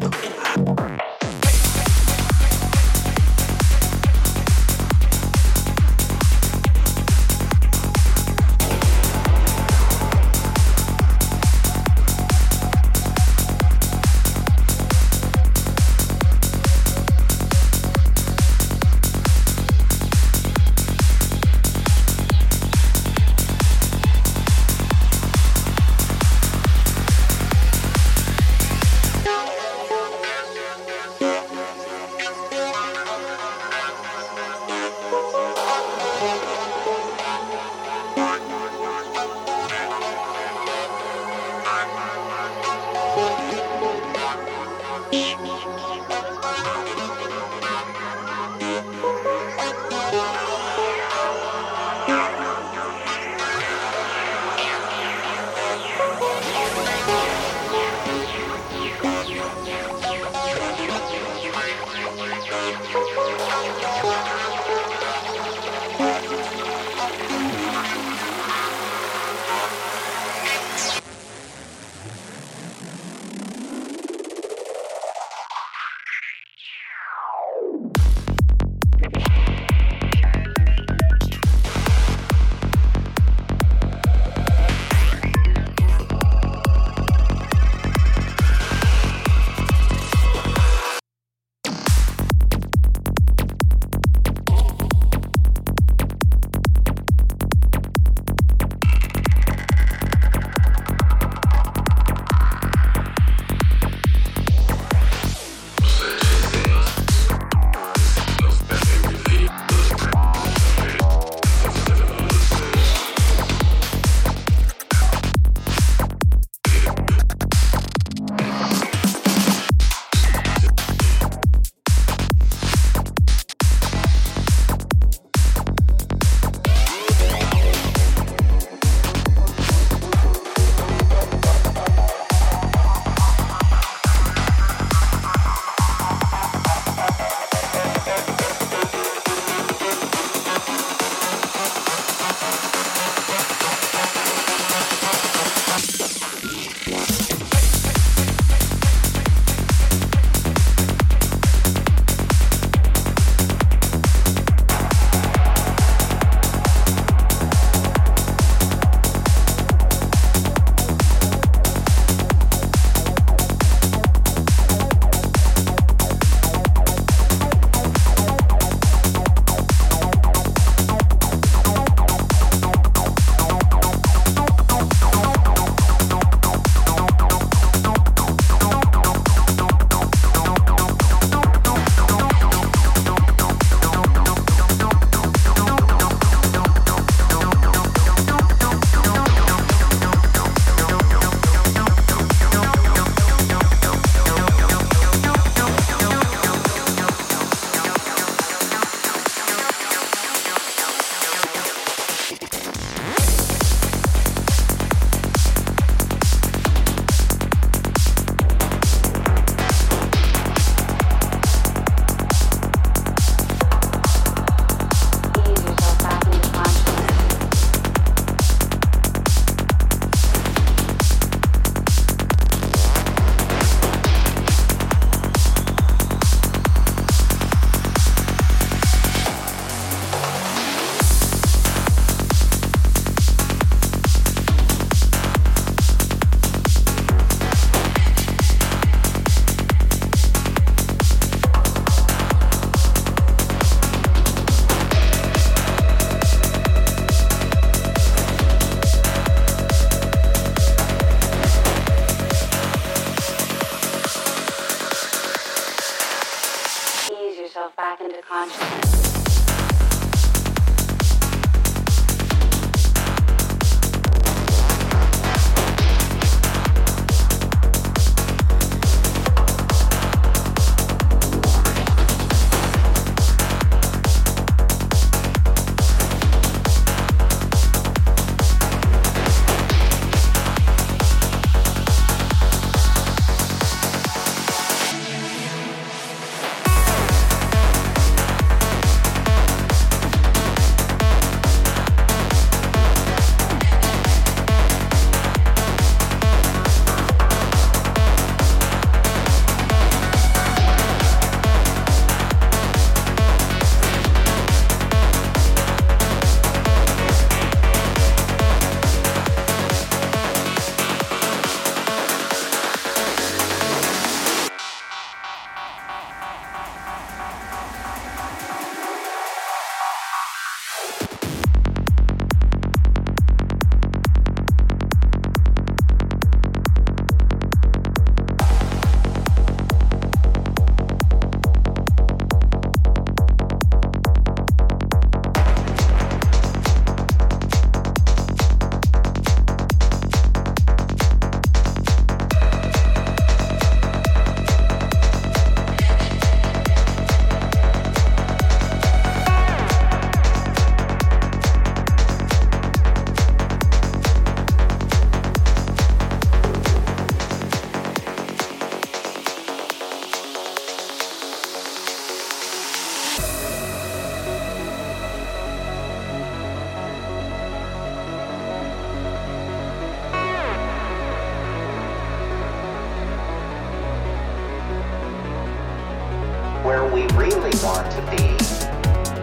Eu really want to be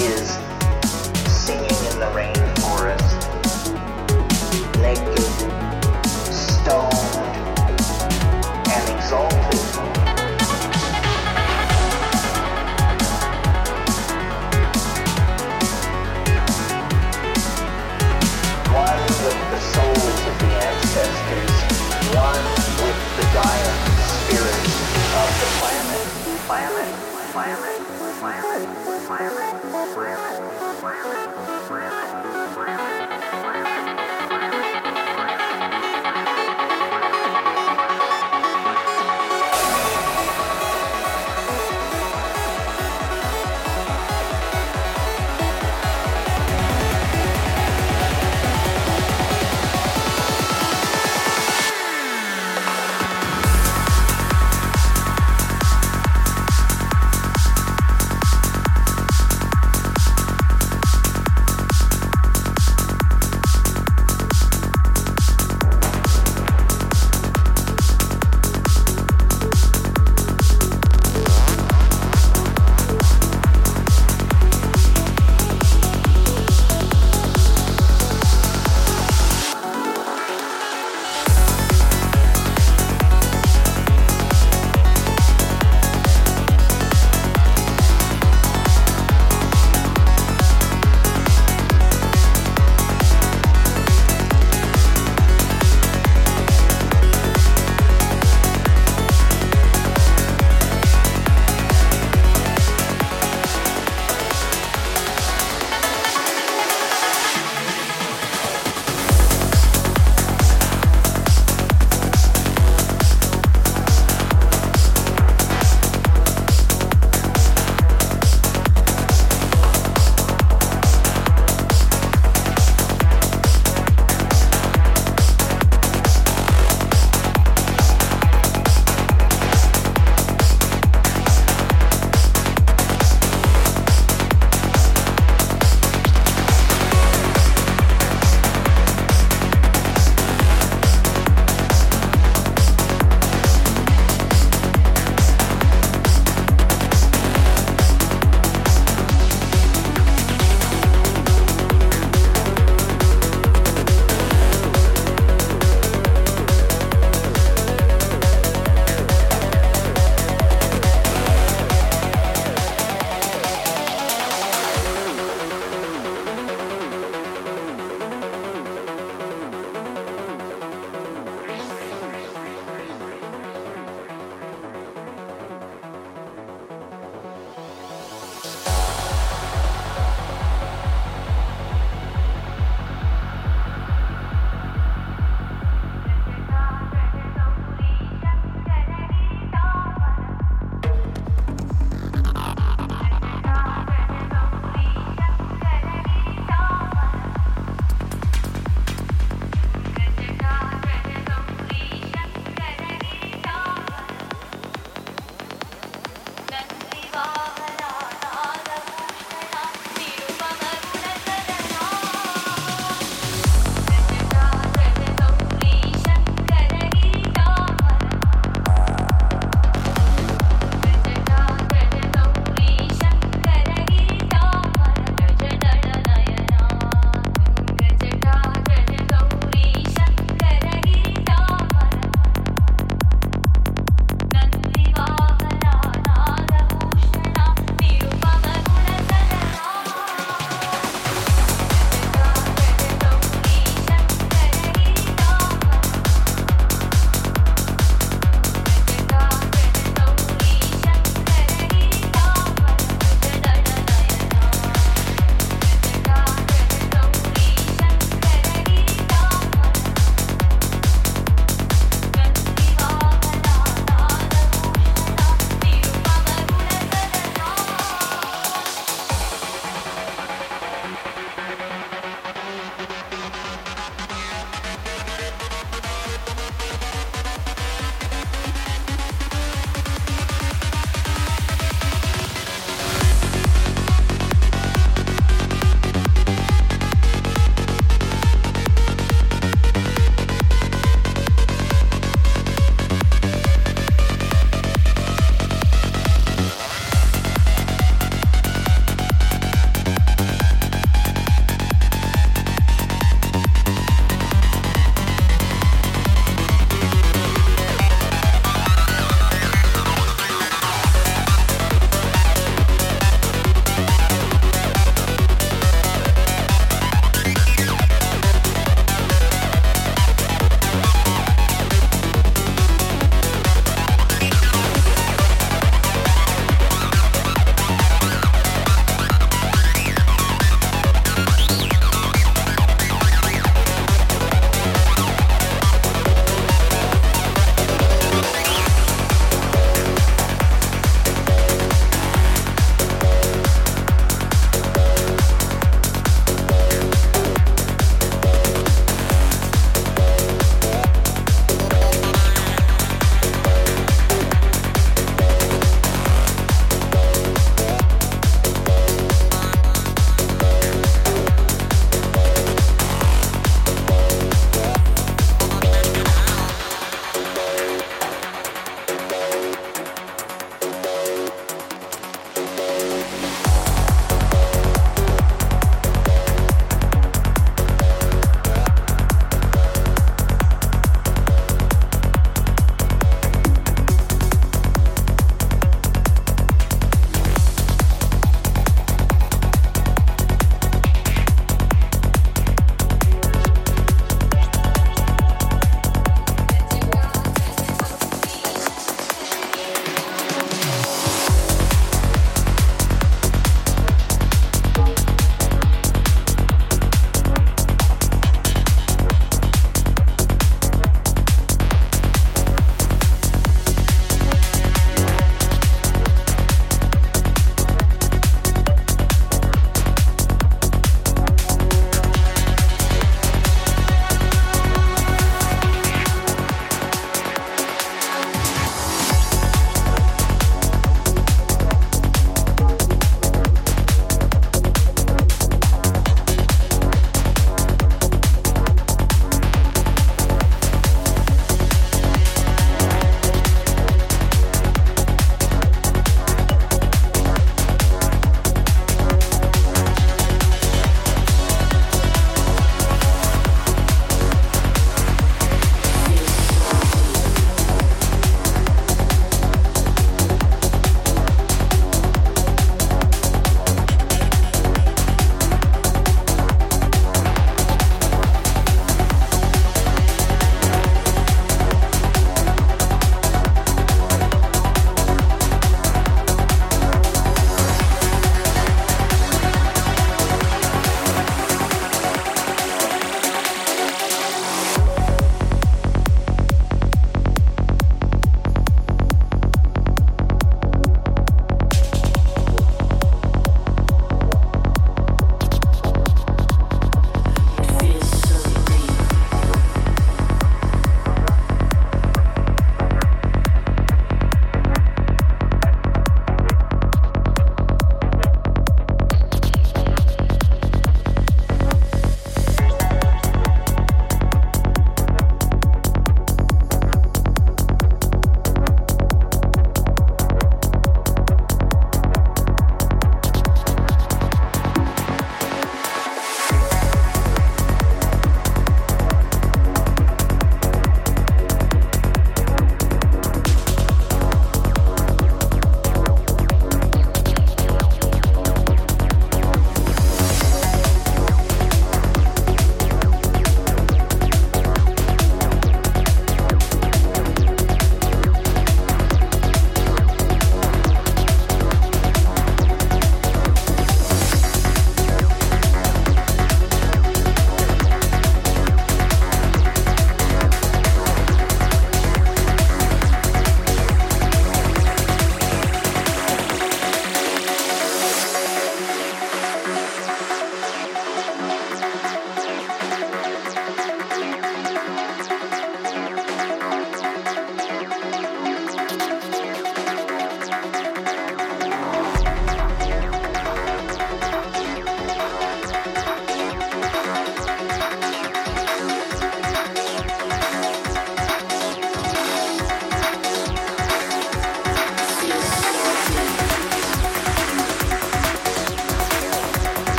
is singing in the rainforest, naked, stoned, and exalted. One with the souls of the ancestors, one with the dying spirit of the planet. Planet, planet,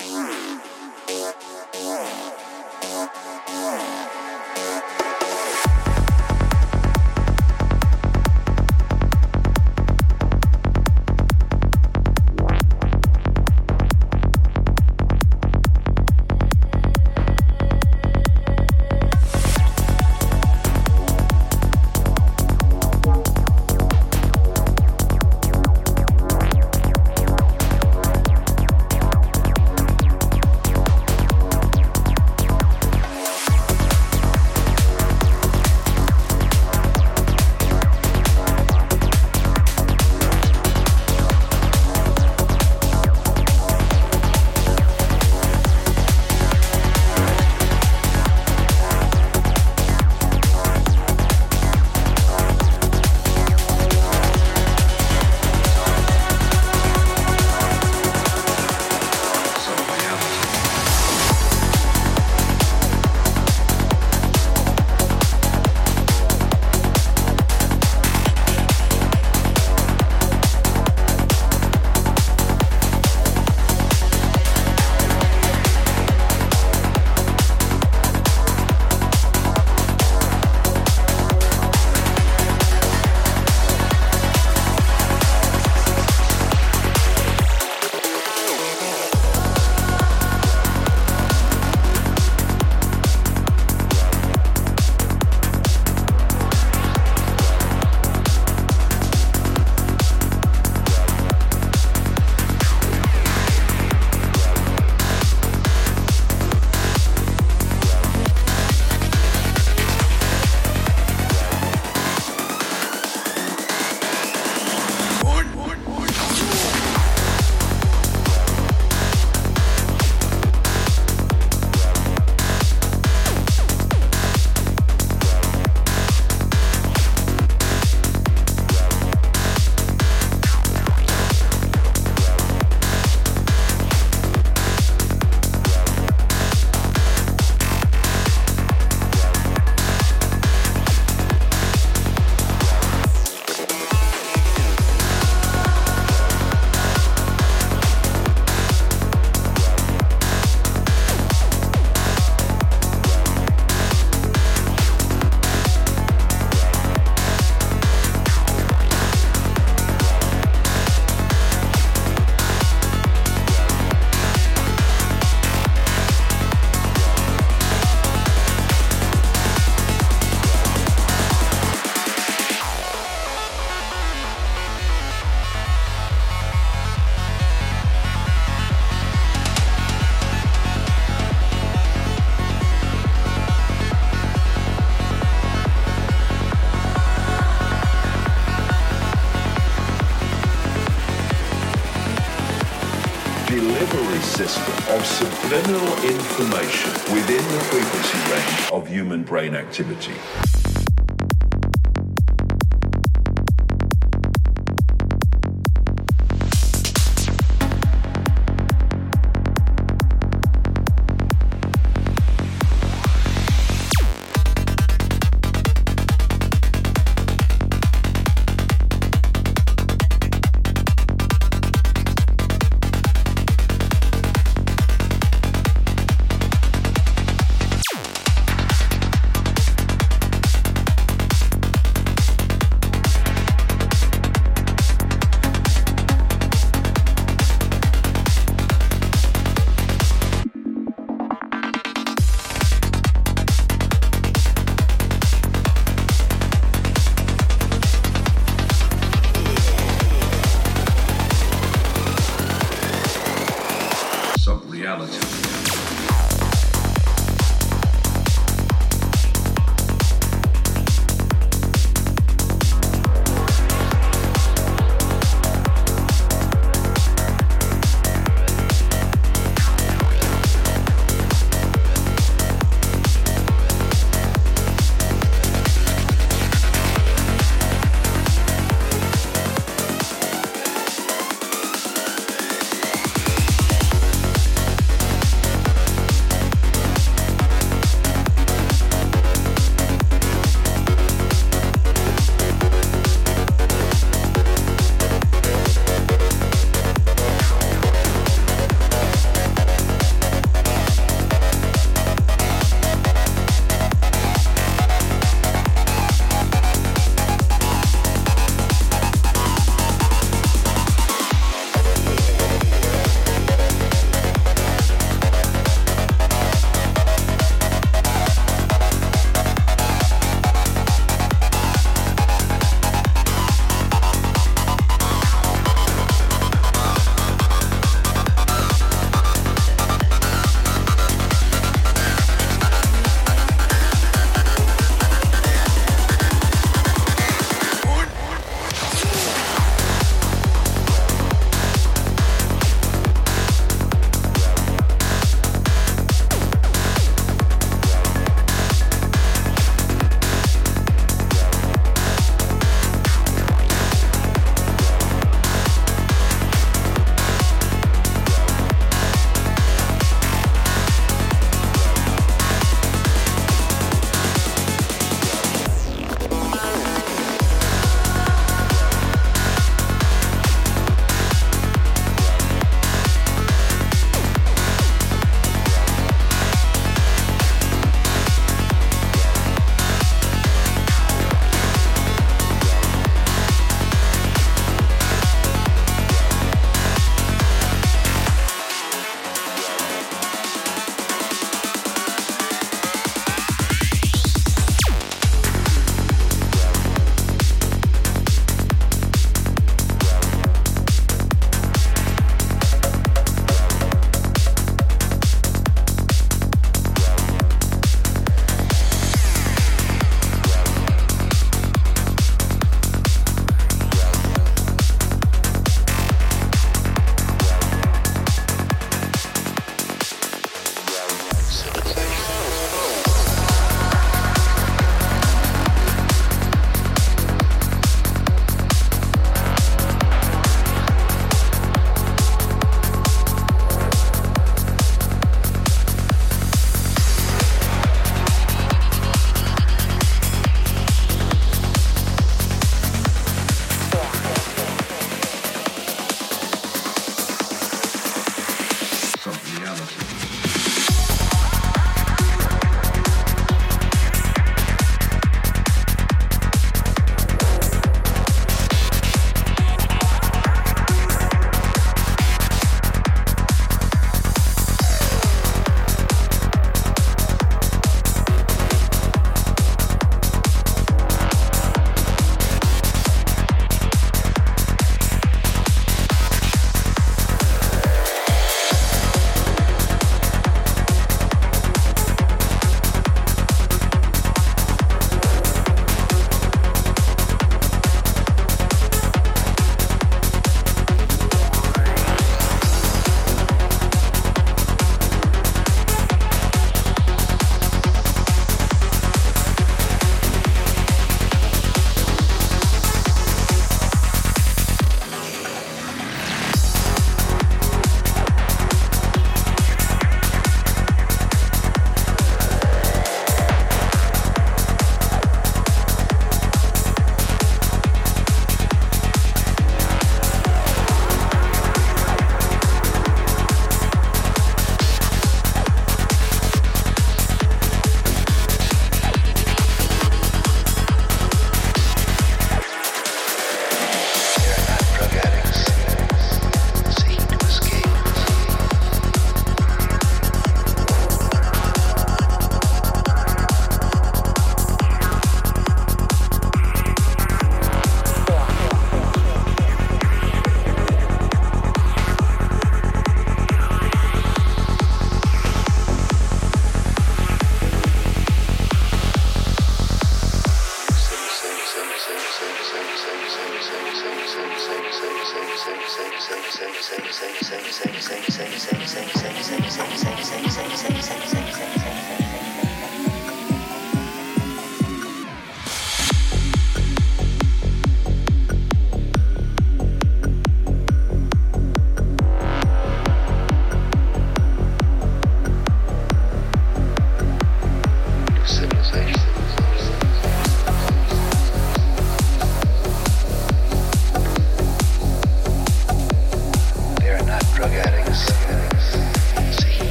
Mm-hmm. Brain activity.